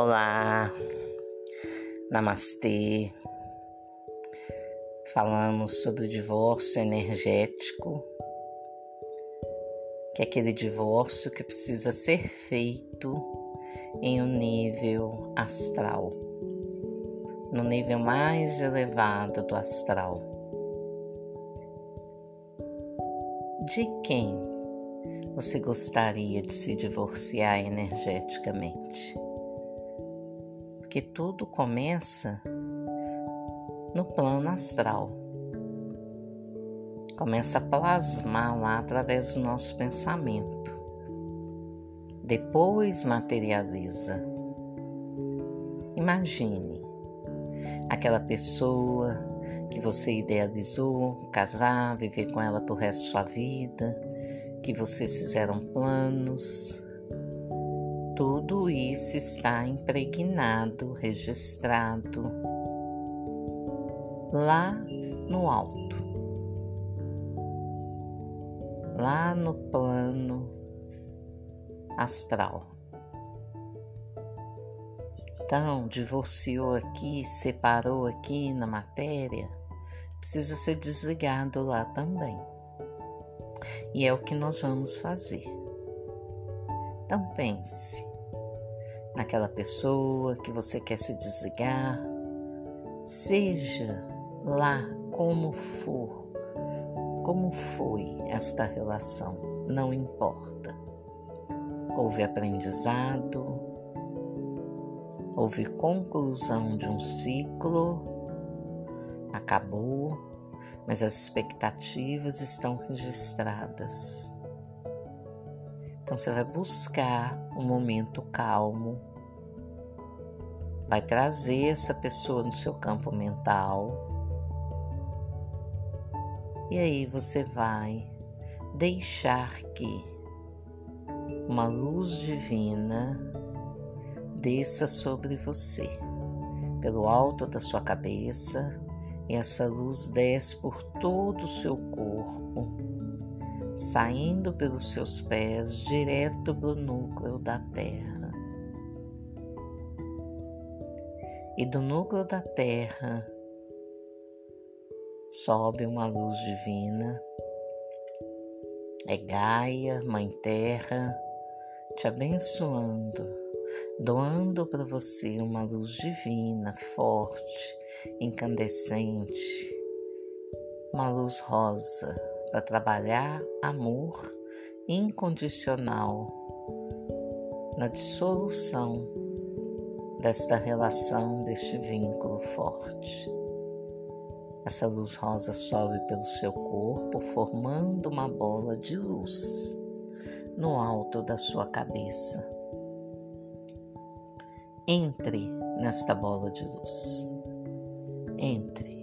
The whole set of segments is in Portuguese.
Olá, Namastê. Falamos sobre o divórcio energético, que é aquele divórcio que precisa ser feito em um nível astral, no nível mais elevado do astral. De quem você gostaria de se divorciar energeticamente? Porque tudo começa no plano astral. Começa a plasmar lá através do nosso pensamento. Depois materializa. Imagine aquela pessoa que você idealizou, casar, viver com ela pro resto da sua vida, que vocês fizeram planos tudo isso está impregnado, registrado lá no alto, lá no plano astral. Então, divorciou aqui, separou aqui na matéria, precisa ser desligado lá também. E é o que nós vamos fazer. Então pense, naquela pessoa que você quer se desligar, seja lá como for, como foi esta relação, não importa. Houve aprendizado, houve conclusão de um ciclo, acabou, mas as expectativas estão registradas. Então você vai buscar um momento calmo, vai trazer essa pessoa no seu campo mental. E aí você vai deixar que uma luz divina desça sobre você, pelo alto da sua cabeça, e essa luz desce por todo o seu corpo saindo pelos seus pés direto do núcleo da Terra. E do núcleo da Terra sobe uma luz divina. É Gaia, Mãe Terra, te abençoando, doando para você uma luz divina, forte, incandescente, uma luz rosa para trabalhar amor incondicional na dissolução desta relação, deste vínculo forte. Essa luz rosa sobe pelo seu corpo, formando uma bola de luz no alto da sua cabeça. Entre nesta bola de luz. Entre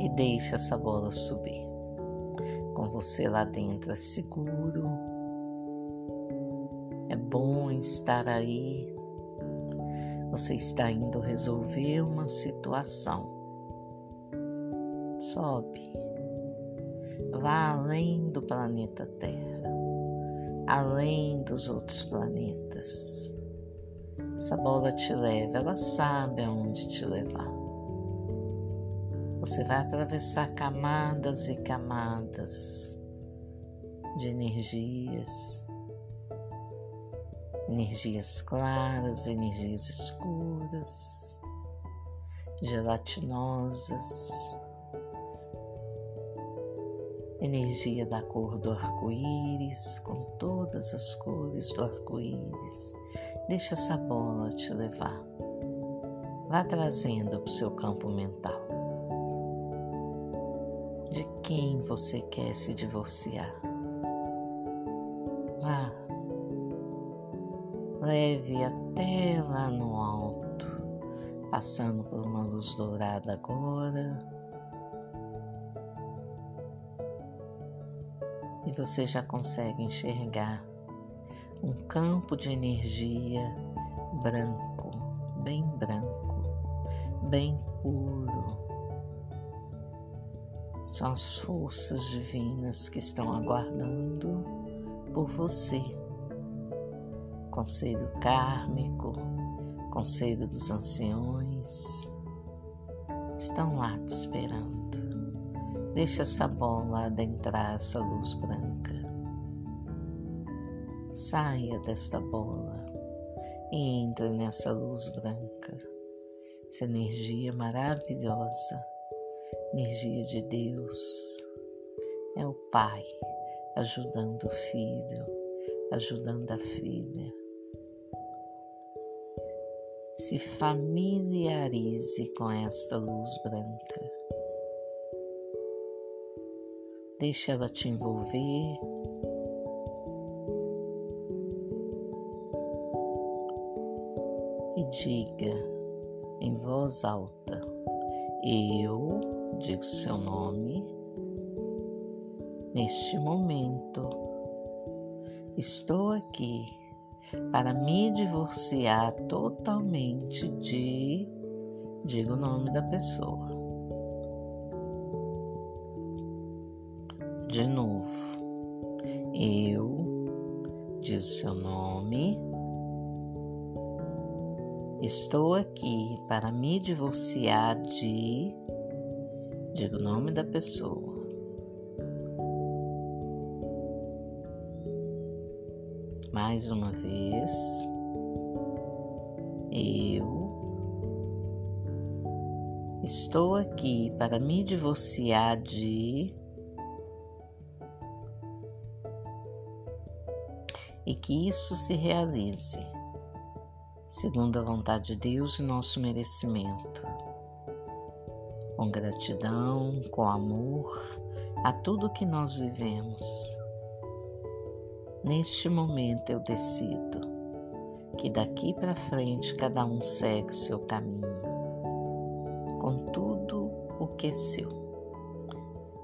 e deixe essa bola subir com você lá dentro é seguro. É bom estar aí. Você está indo resolver uma situação. Sobe. Vá além do planeta Terra, além dos outros planetas. Essa bola te leva, ela sabe aonde te levar. Você vai atravessar camadas e camadas de energias, energias claras, energias escuras, gelatinosas, energia da cor do arco-íris, com todas as cores do arco-íris. Deixa essa bola te levar. Vá trazendo para o seu campo mental quem você quer se divorciar. Vá, leve até lá no alto, passando por uma luz dourada agora. E você já consegue enxergar um campo de energia branco, bem branco, bem puro são as forças divinas que estão aguardando por você conselho kármico, conselho dos anciões, estão lá te esperando. Deixa essa bola adentrar essa luz branca. Saia desta bola e entre nessa luz branca, essa energia maravilhosa, energia de Deus. É o Pai ajudando o filho, ajudando a filha. Se familiarize com esta luz branca. Deixa ela te envolver. E diga em voz alta: Eu digo seu nome neste momento. Estou aqui para me divorciar totalmente de. Diga o nome da pessoa. De novo, eu, diz seu nome, estou aqui para me divorciar de. Diga o nome da pessoa. mais uma vez. Eu estou aqui para me divorciar de. E que isso se realize, segundo a vontade de Deus e nosso merecimento. Com gratidão, com amor a tudo que nós vivemos Neste momento eu decido que daqui para frente cada um segue o seu caminho, com tudo o que é seu.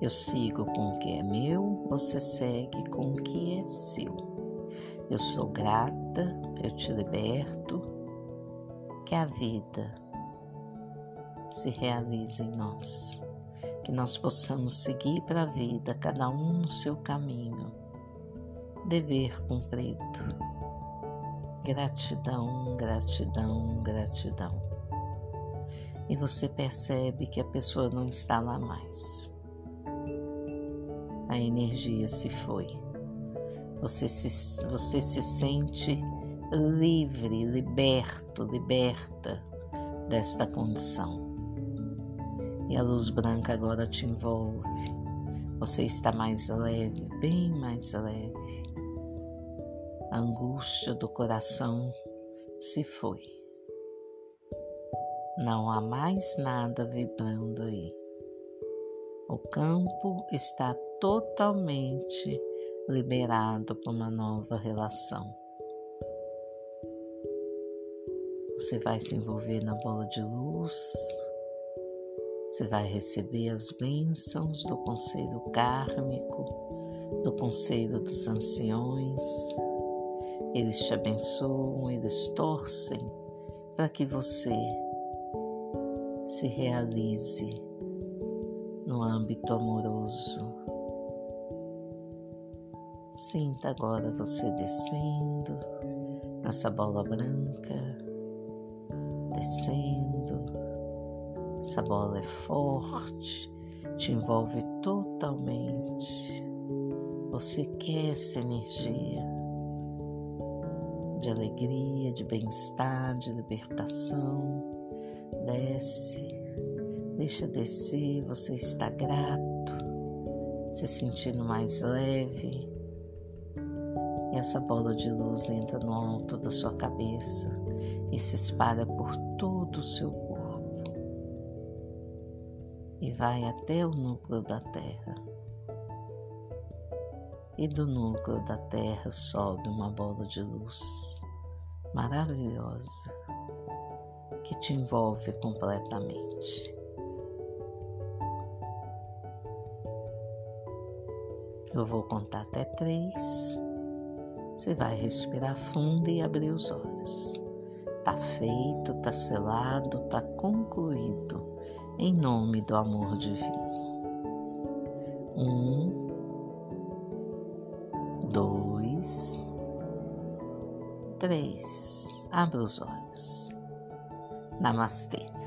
Eu sigo com o que é meu, você segue com o que é seu. Eu sou grata, eu te liberto, que a vida se realize em nós, que nós possamos seguir para a vida, cada um no seu caminho dever cumprido. Gratidão, gratidão, gratidão. E você percebe que a pessoa não está lá mais. A energia se foi. Você se, você se sente livre, liberto, liberta desta condição. E a luz branca agora te envolve. Você está mais leve, bem mais leve a angústia do coração se foi. Não há mais nada vibrando aí. O campo está totalmente liberado para uma nova relação. Você vai se envolver na bola de luz, você vai receber as bênçãos do conselho kármico, do conselho dos anciões eles te abençoam, eles torcem para que você se realize no âmbito amoroso. Sinta agora você descendo nessa bola branca, descendo. Essa bola é forte, te envolve totalmente. Você quer essa energia de alegria, de bem-estar, de libertação. Desce, deixa descer, você está grato, se sentindo mais leve. E essa bola de luz entra no alto da sua cabeça e se espalha por todo o seu corpo e vai até o núcleo da Terra e do núcleo da Terra sobe uma bola de luz maravilhosa que te envolve completamente. Eu vou contar até três. Você vai respirar fundo e abrir os olhos. Tá feito, tá selado, tá concluído, em nome do amor divino. Um, dois, três. Abra os olhos. Namastê.